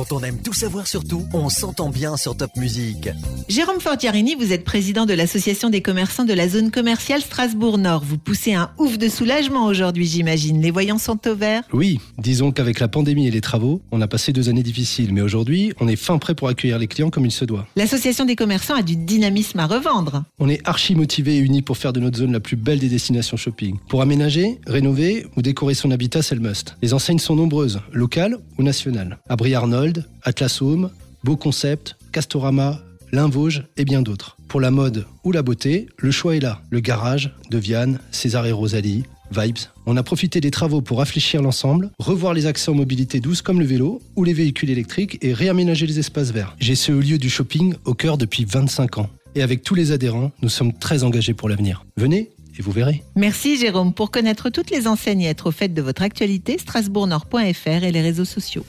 Quand on aime tout savoir sur tout, on s'entend bien sur Top Music. Jérôme Fortiarini, vous êtes président de l'association des commerçants de la zone commerciale Strasbourg-Nord. Vous poussez un ouf de soulagement aujourd'hui, j'imagine. Les voyants sont au vert Oui, disons qu'avec la pandémie et les travaux, on a passé deux années difficiles, mais aujourd'hui, on est fin prêt pour accueillir les clients comme il se doit. L'association des commerçants a du dynamisme à revendre. On est archi motivés et unis pour faire de notre zone la plus belle des destinations shopping. Pour aménager, rénover ou décorer son habitat, c'est le must. Les enseignes sont nombreuses, locales ou nationales. Abri Atlas Home, Beau Concept, Castorama, Vosges et bien d'autres. Pour la mode ou la beauté, le choix est là. Le garage, de Vianne, César et Rosalie, Vibes. On a profité des travaux pour réfléchir l'ensemble, revoir les accès en mobilité douce comme le vélo ou les véhicules électriques et réaménager les espaces verts. J'ai ce lieu du shopping au cœur depuis 25 ans. Et avec tous les adhérents, nous sommes très engagés pour l'avenir. Venez et vous verrez. Merci Jérôme. Pour connaître toutes les enseignes et être au fait de votre actualité, strasbourgnord.fr et les réseaux sociaux.